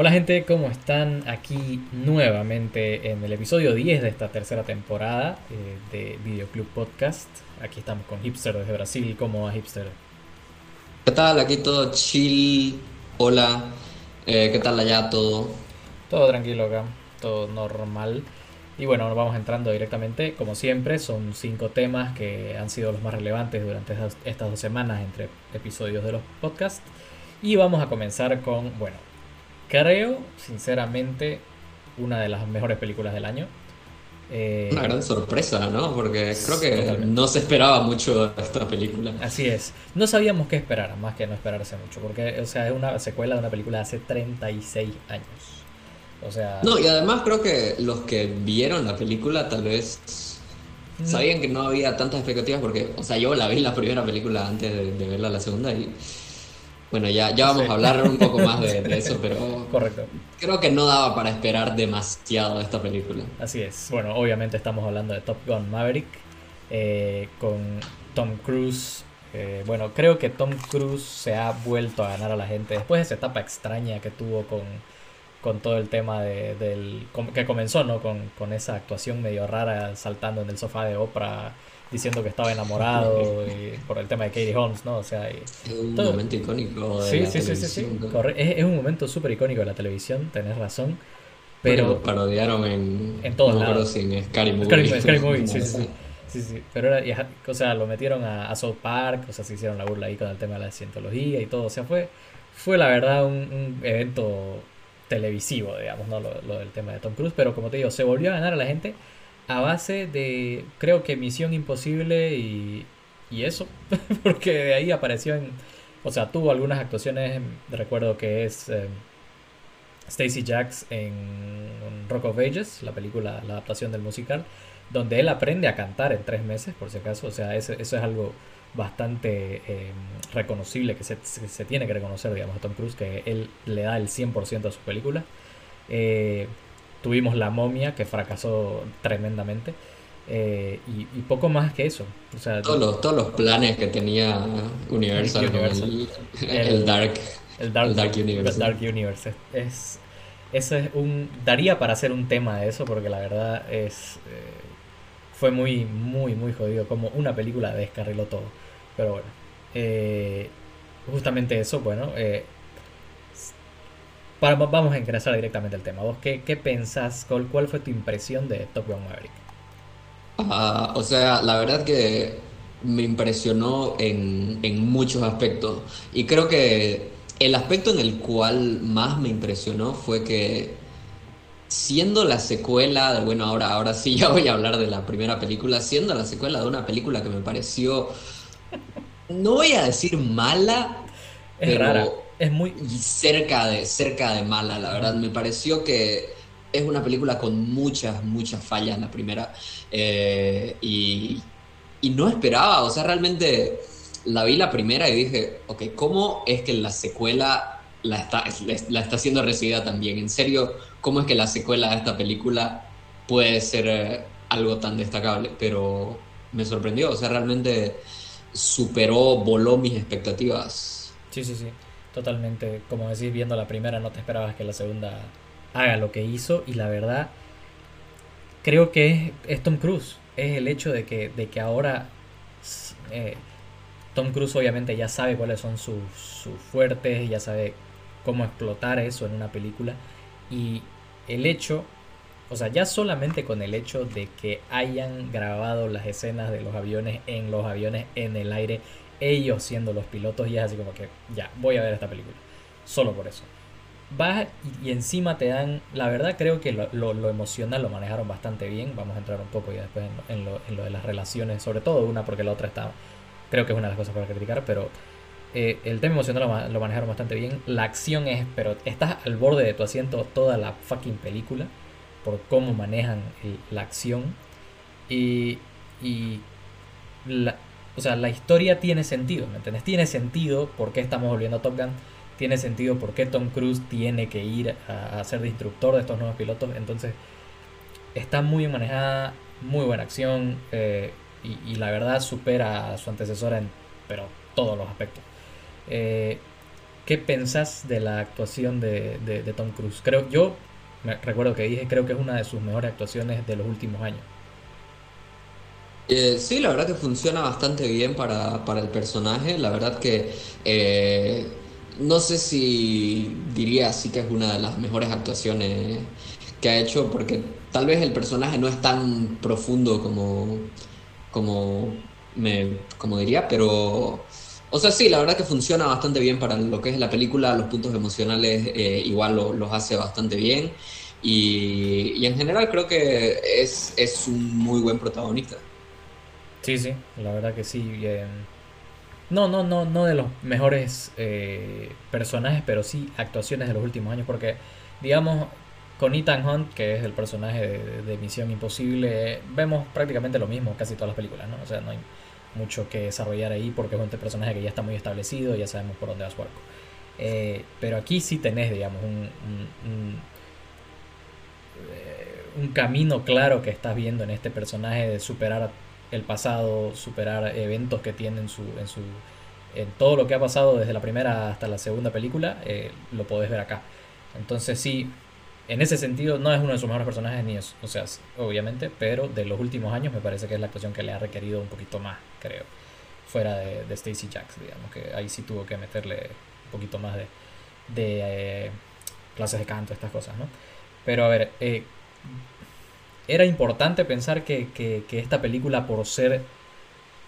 Hola gente, ¿cómo están? Aquí nuevamente en el episodio 10 de esta tercera temporada eh, de Videoclub Podcast. Aquí estamos con Hipster desde Brasil. ¿Cómo va Hipster? ¿Qué tal? Aquí todo chill. Hola. Eh, ¿Qué tal allá todo? Todo tranquilo acá, todo normal. Y bueno, nos vamos entrando directamente, como siempre, son cinco temas que han sido los más relevantes durante estas, estas dos semanas entre episodios de los podcasts. Y vamos a comenzar con, bueno, creo, sinceramente, una de las mejores películas del año. Eh, una gran sorpresa, ¿no? Porque creo que no se esperaba mucho esta película. Así es. No sabíamos qué esperar, más que no esperarse mucho. Porque, o sea, es una secuela de una película de hace 36 años. O sea. No, y además creo que los que vieron la película tal vez mm. sabían que no había tantas expectativas porque, o sea, yo la vi la primera película antes de, de verla la segunda y bueno, ya, ya vamos a hablar un poco más de, eso, pero Correcto. creo que no daba para esperar demasiado de esta película. Así es. Bueno, obviamente estamos hablando de Top Gun Maverick eh, con Tom Cruise. Eh, bueno, creo que Tom Cruise se ha vuelto a ganar a la gente después de esa etapa extraña que tuvo con, con todo el tema de, del que comenzó, ¿no? Con, con esa actuación medio rara saltando en el sofá de Oprah diciendo que estaba enamorado y por el tema de Katie Holmes, ¿no? O sea, es un momento icónico de sí, la sí, sí, sí, sí, es, un momento súper icónico de la televisión, tenés razón. Pero lo parodiaron en, en todos no lados. en Scary Movie. Scary, Movie, sí, sí, sí, sí. Pero era, o sea, lo metieron a, South Park, o sea, se hicieron la burla ahí con el tema de la cientología y todo. O sea, fue, fue la verdad un, un evento televisivo, digamos, ¿no? Lo, lo, del tema de Tom Cruise. Pero como te digo, se volvió a ganar a la gente a base de, creo que Misión Imposible y, y eso, porque de ahí apareció en, o sea, tuvo algunas actuaciones, recuerdo que es eh, Stacy Jacks en Rock of Ages, la película, la adaptación del musical, donde él aprende a cantar en tres meses, por si acaso, o sea, eso, eso es algo bastante eh, reconocible, que se, se, tiene que reconocer, digamos, a Tom Cruise, que él le da el 100% a su película. Eh, Tuvimos La momia, que fracasó tremendamente. Eh, y, poco más que eso. O sea, todos, los, todos los planes que tenía Universal, el, Dark, el, Dark, Universe. Dark Universe. Es, eso es un. Daría para hacer un tema de eso, porque la verdad es. Eh, fue muy, muy, muy jodido. Como una película descarriló todo. Pero bueno. Eh, justamente eso, bueno vamos a ingresar directamente al tema. ¿Vos qué, qué pensás? Cuál, fue tu impresión de Top Gun Maverick? Ah, o sea, la verdad que me impresionó en, en muchos aspectos. Y creo que el aspecto en el cual más me impresionó fue que siendo la secuela de, bueno, ahora, ahora sí ya voy a hablar de la primera película, siendo la secuela de una película que me pareció, no voy a decir mala, es pero rara. Es muy... cerca de, cerca de mala, la verdad. Me pareció que es una película con muchas, muchas fallas la primera. Eh, y, y, no esperaba, o sea, realmente la vi la primera y dije, ok, ¿cómo es que la secuela la está, la está siendo recibida también? En serio, ¿cómo es que la secuela de esta película puede ser eh, algo tan destacable? Pero me sorprendió, o sea, realmente superó, voló mis expectativas. Sí, sí, sí. Totalmente, como decís, viendo la primera no te esperabas que la segunda haga lo que hizo y la verdad creo que es, Tom Cruise, es el hecho de que, de que ahora eh, Tom Cruise obviamente ya sabe cuáles son sus, sus fuertes, ya sabe cómo explotar eso en una película y el hecho, o sea, ya solamente con el hecho de que hayan grabado las escenas de los aviones en los aviones en el aire ellos siendo los pilotos y es así como que ya, voy a ver esta película. Solo por eso. Vas y, encima te dan, la verdad creo que lo, emocional lo manejaron bastante bien. Vamos a entrar un poco ya después en, lo, en lo, de las relaciones, sobre todo una porque la otra está, creo que es una de las cosas para criticar, pero eh, el tema emocional lo, manejaron bastante bien. La acción es, pero estás al borde de tu asiento toda la fucking película por cómo manejan la acción. Y, y la, o sea, la historia tiene sentido, ¿me entiendes? Tiene sentido por qué estamos volviendo a Top Gun, tiene sentido por qué Tom Cruise tiene que ir a, ser de instructor de estos nuevos pilotos, entonces está muy bien manejada, muy buena acción eh, y, la verdad supera a su antecesora en pero todos los aspectos. Eh, ¿qué pensás de la actuación de, de, Tom Cruise? Creo, yo me recuerdo que dije, creo que es una de sus mejores actuaciones de los últimos años. Eh, sí, la verdad que funciona bastante bien para, para el personaje. La verdad que eh, no sé si diría así que es una de las mejores actuaciones que ha hecho, porque tal vez el personaje no es tan profundo como, como, me, como diría, pero... O sea, sí, la verdad que funciona bastante bien para lo que es la película, los puntos emocionales eh, igual los hace bastante bien y, y, en general creo que es, es un muy buen protagonista. Sí, sí, la verdad que sí. Eh, no, no, no, no de los mejores eh, personajes, pero sí actuaciones de los últimos años, porque digamos, con Ethan Hunt, que es el personaje de, Misión Imposible, vemos prácticamente lo mismo casi todas las películas, ¿no? O sea, no hay mucho que desarrollar ahí porque es un personaje que ya está muy establecido, ya sabemos por dónde va su arco. Eh, pero aquí sí tenés, digamos, un, un, un, camino claro que estás viendo en este personaje de superar el pasado, superar eventos que tiene en su, en su en todo lo que ha pasado desde la primera hasta la segunda película, eh, lo podés ver acá. Entonces sí, en ese sentido no es uno de sus mejores personajes ni es, o sea, obviamente, pero de los últimos años me parece que es la actuación que le ha requerido un poquito más, creo, fuera de, de Stacy Jacks, digamos, que ahí sí tuvo que meterle un poquito más de, de eh, clases de canto, estas cosas, ¿no? Pero a ver, eh, era importante pensar que, esta película, por ser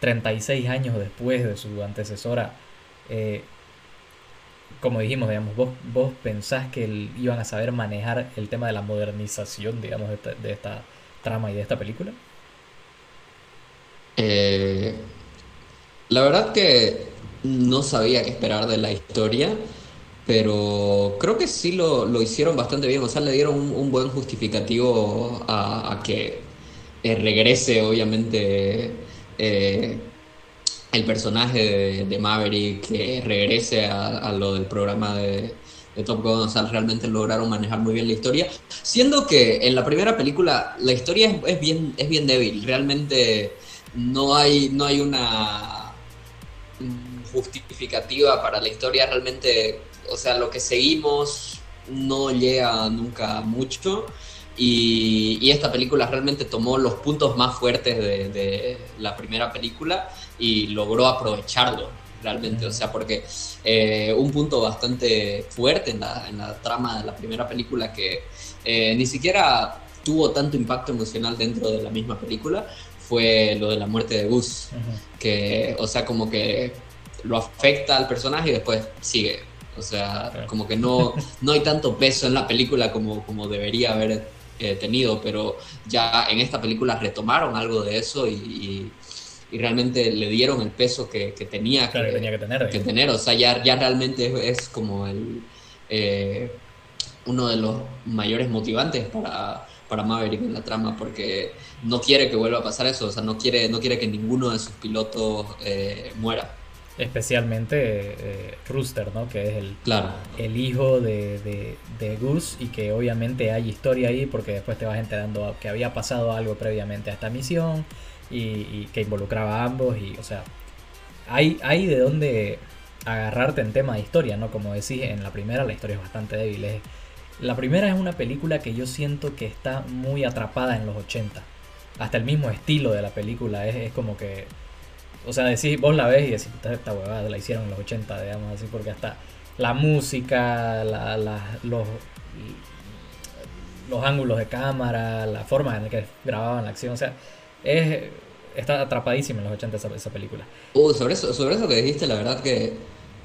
36 años después de su antecesora, eh, como dijimos, digamos, vos, vos pensás que iban a saber manejar el tema de la modernización, digamos, de esta, trama y de esta película? Eh, la verdad que no sabía qué esperar de la historia pero creo que sí lo, lo, hicieron bastante bien, o sea, le dieron un, buen justificativo a, que eh, regrese, obviamente, eh, el personaje de, Maverick, que regrese a, lo del programa de, Top Gun, o sea, realmente lograron manejar muy bien la historia, siendo que en la primera película la historia es, bien, es bien débil, realmente no hay, no hay una justificativa para la historia, realmente o sea, lo que seguimos no llega nunca mucho. Y, esta película realmente tomó los puntos más fuertes de, la primera película y logró aprovecharlo realmente. O sea, porque eh, un punto bastante fuerte en la, trama de la primera película que eh, ni siquiera tuvo tanto impacto emocional dentro de la misma película fue lo de la muerte de Gus. Que, o sea, como que lo afecta al personaje y después sigue o sea, como que no, no hay tanto peso en la película como, como debería haber eh, tenido, pero ya en esta película retomaron algo de eso y, realmente le dieron el peso que, tenía, que, tenía que tener. Que tener. O sea, ya, ya realmente es, como el, eh, uno de los mayores motivantes para, para Maverick en la trama, porque no quiere que vuelva a pasar eso, o sea, no quiere, no quiere que ninguno de sus pilotos eh, muera especialmente eh, Rooster, ¿no? Que es el, claro. el hijo de, de, de, Gus y que obviamente hay historia ahí porque después te vas enterando que había pasado algo previamente a esta misión y, que involucraba a ambos y, o sea, hay, hay de dónde agarrarte en tema de historia, ¿no? Como decís, en la primera la historia es bastante débil. la primera es una película que yo siento que está muy atrapada en los 80. Hasta el mismo estilo de la película es, es como que o sea, decís, vos la ves y decís, esta huevada la hicieron en los 80, digamos así, porque hasta la música, la, los, los ángulos de cámara, la forma en la que grababan la acción, o sea, es, está atrapadísima en los 80 esa, esa película. Uh, sobre eso, sobre eso que dijiste, la verdad que,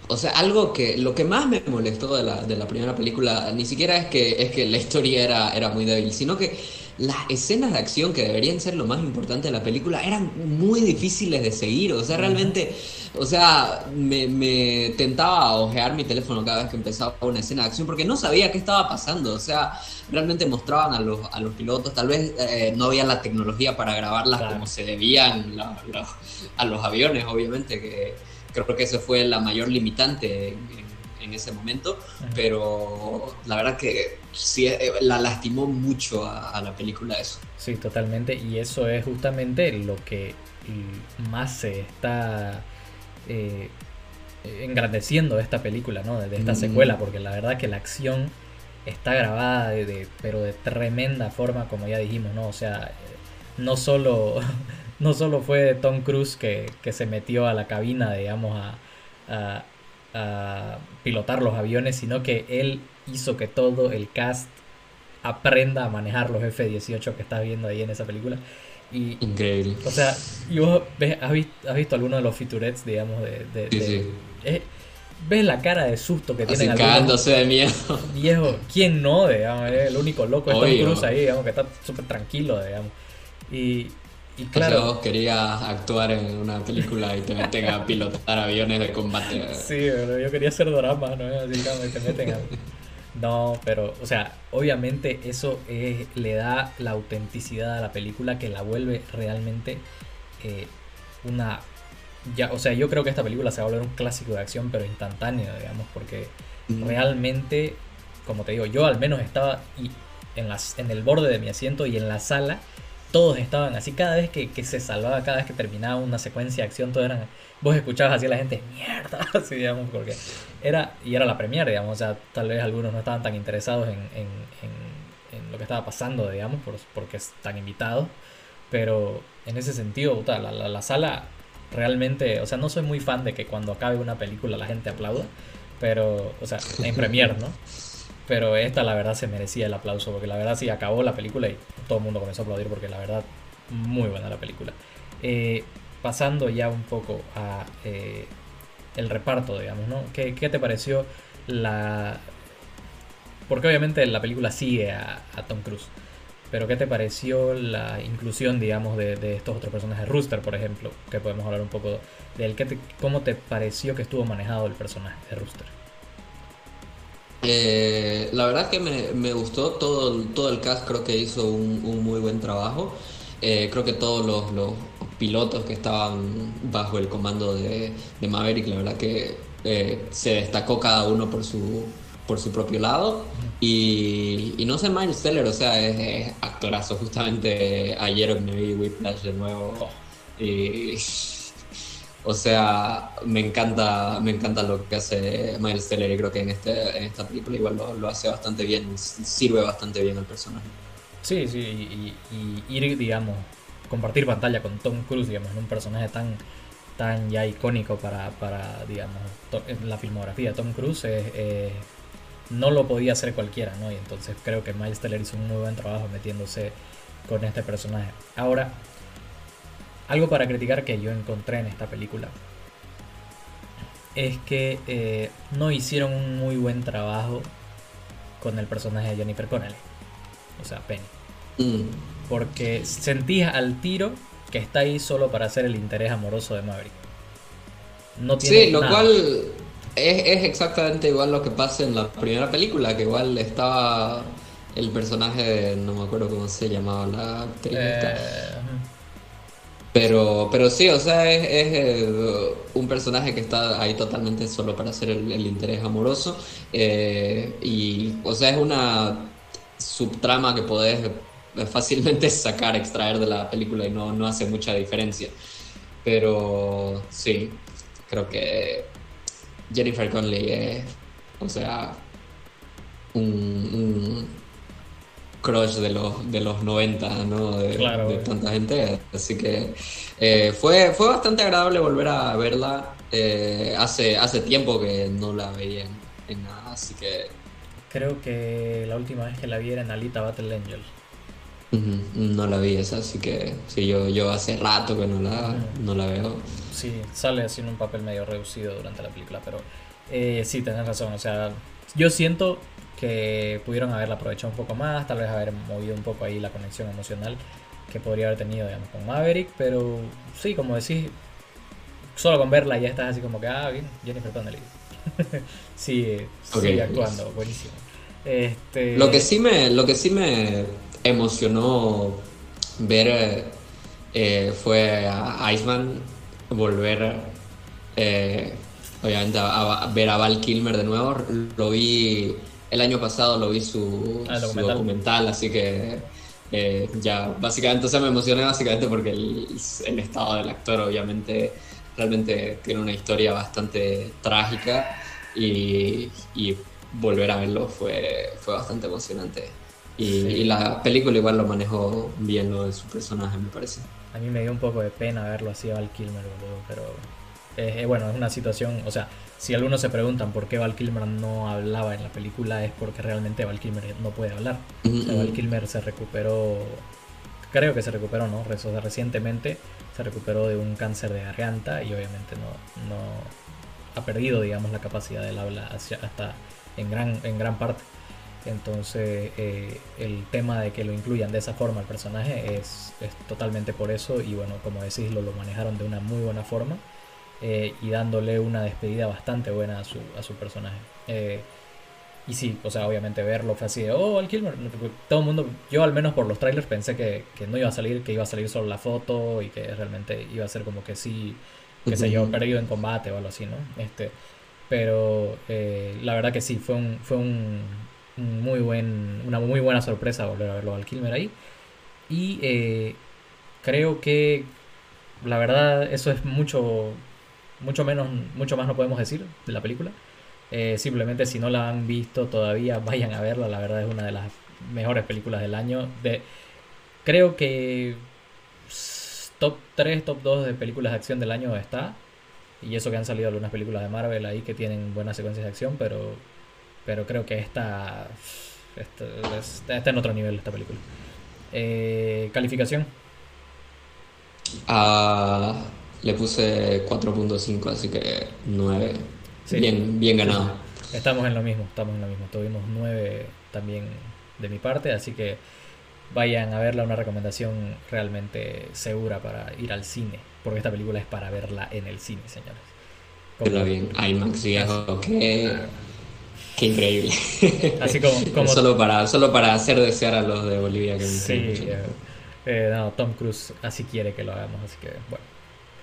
o sea, algo que, lo que más me molestó de la, de la primera película, ni siquiera es que, es que la historia era, era muy débil, sino que las escenas de acción que deberían ser lo más importante de la película eran muy difíciles de seguir. O sea, realmente, o sea, me, tentaba ojear mi teléfono cada vez que empezaba una escena de acción porque no sabía qué estaba pasando. O sea, realmente mostraban a los, a los pilotos, tal vez eh, no había la tecnología para grabarlas como se debían a los aviones, obviamente, que creo que eso fue la mayor limitante en, en ese momento, pero la verdad que sí eh, la lastimó mucho a, la película eso. Sí, totalmente, y eso es justamente lo que más se está... Eh, engrandeciendo esta película, ¿no? De, esta secuela, porque la verdad que la acción está grabada de, pero de tremenda forma, como ya dijimos, ¿no? O sea, no solo, no solo fue Tom Cruise que, se metió a la cabina, digamos, a, a, pilotar los aviones, sino que él hizo que todo el cast aprenda a manejar los F-18 que estás viendo ahí en esa película. Y, Increíble. O sea, has, visto, has visto alguno de los featurettes, digamos, de... sí, sí. Eh, ves la cara de susto que tienen algunos de miedo. Viejo, ¿quién no? Digamos, el único loco es Tom Cruise ahí, digamos, que está súper tranquilo, digamos. Y, y claro. Yo quería actuar en una película y te meten a pilotar aviones de combate. Sí, pero yo quería hacer drama, ¿no? Así que te meten a. No, pero, o sea, obviamente eso le da la autenticidad a la película que la vuelve realmente eh, una. Ya, o sea, yo creo que esta película se va a volver un clásico de acción, pero instantáneo, digamos, porque realmente, como te digo, yo al menos estaba y en, las, en el borde de mi asiento y en la sala todos estaban así, cada vez que, se salvaba, cada vez que terminaba una secuencia de acción, todos eran, vos escuchabas así a la gente, mierda, así digamos, porque era, y era la premier, digamos, o sea, tal vez algunos no estaban tan interesados en, lo que estaba pasando, digamos, porque están invitados, pero en ese sentido, la, la, sala realmente, o sea, no soy muy fan de que cuando acabe una película la gente aplauda, pero, o sea, en premier, ¿no? Pero esta la verdad se merecía el aplauso, porque la verdad sí acabó la película y todo el mundo comenzó a aplaudir porque la verdad muy buena la película. Eh, pasando ya un poco a eh, el reparto, digamos, ¿no? ¿Qué, te pareció la... Porque obviamente la película sigue a, Tom Cruise, pero ¿qué te pareció la inclusión, digamos, de, estos otros personajes? Rooster, por ejemplo, que podemos hablar un poco de él. ¿Cómo te pareció que estuvo manejado el personaje de Rooster? Eh, la verdad que me, gustó todo, todo el cast, creo que hizo un, muy buen trabajo. Eh, creo que todos los, pilotos que estaban bajo el comando de, Maverick, la verdad que eh, se destacó cada uno por su, por su propio lado. Y, no sé, Miles Teller, o sea, es, actorazo. Justamente ayer me vi Whiplash de nuevo. Y o sea, me encanta, me encanta lo que hace Miles Teller y creo que en, este, en esta película igual lo, hace bastante bien, sirve bastante bien al personaje. Sí, sí, y, ir, digamos, compartir pantalla con Tom Cruise, digamos, en un personaje tan, tan ya icónico para, para digamos, la filmografía de Tom Cruise no lo podía hacer cualquiera, ¿no? Y entonces creo que Miles Teller hizo un muy buen trabajo metiéndose con este personaje. Ahora, algo para criticar que yo encontré en esta película es que eh, no hicieron un muy buen trabajo con el personaje de Jennifer Connelly. O sea, Penny. Mm. Porque sentía al tiro que está ahí solo para hacer el interés amoroso de Maverick. No tiene sí, lo cual es, exactamente igual lo que pasa en la primera película, que igual estaba el personaje de, no me acuerdo cómo se llamaba la actriz. Eh, pero, pero sí, o sea, es, eh, un personaje que está ahí totalmente solo para hacer el, interés amoroso. Eh, y, o sea, es una subtrama que podés fácilmente sacar, extraer de la película y no, no hace mucha diferencia. Pero sí, creo que Jennifer Conley es, o sea, un crush de los, de los 90, ¿no? De, de tanta gente. Así que eh, fue, fue bastante agradable volver a verla. Eh, hace, hace tiempo que no la veía en, nada, así que... Creo que la última vez que la vi era en Alita Battle Angel. No la vi esa, así que sí, yo, yo hace rato que no la, no la veo. Sí, sale así en un papel medio reducido durante la película, pero eh, sí, tenés razón. O sea, yo siento que pudieron haberla aprovechado un poco más, tal vez haber movido un poco ahí la conexión emocional que podría haber tenido digamos, con Maverick, pero sí, como decís, solo con verla ya estás así como que, ah, bien, Jennifer Connelly. sí, sigue actuando, buenísimo. Este... Lo, que sí me, lo que sí me emocionó ver eh, fue a Iceman volver, eh, obviamente, a ver a Val Kilmer de nuevo. Lo vi el año pasado lo vi su, ah, documental. así que eh, ya básicamente, o sea, me emocioné básicamente porque el, estado del actor obviamente realmente tiene una historia bastante trágica y, y volver a verlo fue, fue bastante emocionante. Y, y, la película igual lo manejó bien lo de su personaje, me parece. A mí me dio un poco de pena verlo así a Val Kilmer, boludo, pero eh, bueno, es una situación, o sea, si algunos se preguntan por qué Val Kilmer no hablaba en la película es porque realmente Val Kilmer no puede hablar. Val Kilmer se recuperó, creo que se recuperó, ¿no? O sea, recientemente se recuperó de un cáncer de garganta y obviamente no, no ha perdido, digamos, la capacidad del habla hasta en gran, en gran parte. Entonces eh, el tema de que lo incluyan de esa forma el personaje es, es, totalmente por eso y bueno, como decís, lo, lo manejaron de una muy buena forma eh, y dándole una despedida bastante buena a su, a su personaje. Eh, y sí, o sea, obviamente verlo fue así de, oh, Al Kilmer, todo el mundo, yo al menos por los trailers pensé que, que, no iba a salir, que iba a salir solo la foto y que realmente iba a ser como que sí, que se yo perdido en combate o algo así, ¿no? Este, pero la verdad que sí, fue un, fue un muy buen, una muy buena sorpresa volver a verlo al Kilmer ahí. Y eh, creo que la verdad eso es mucho, mucho menos, mucho más no podemos decir de la película. Eh, simplemente si no la han visto todavía, vayan a verla. La verdad es una de las mejores películas del año. De, creo que top 3, top 2 de películas de acción del año está. Y eso que han salido algunas películas de Marvel ahí que tienen buenas secuencias de acción, pero pero creo que esta, está en otro nivel esta película. Eh, ¿Calificación? Uh, le puse 4.5, así que 9. Bien, bien ganado. Estamos en lo mismo, estamos en lo mismo. Tuvimos 9 también de mi parte, así que vayan a verla, una recomendación realmente segura para ir al cine, porque esta película es para verla en el cine, señores. Como, bien, IMAX viejo, que Qué increíble. Así como, solo, para, solo para hacer desear a los de Bolivia que Sí, eh, eh, no, Tom Cruise así quiere que lo hagamos, así que bueno.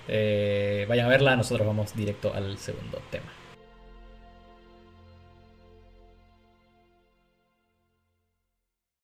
Eh, vayan a verla, nosotros vamos directo al segundo tema.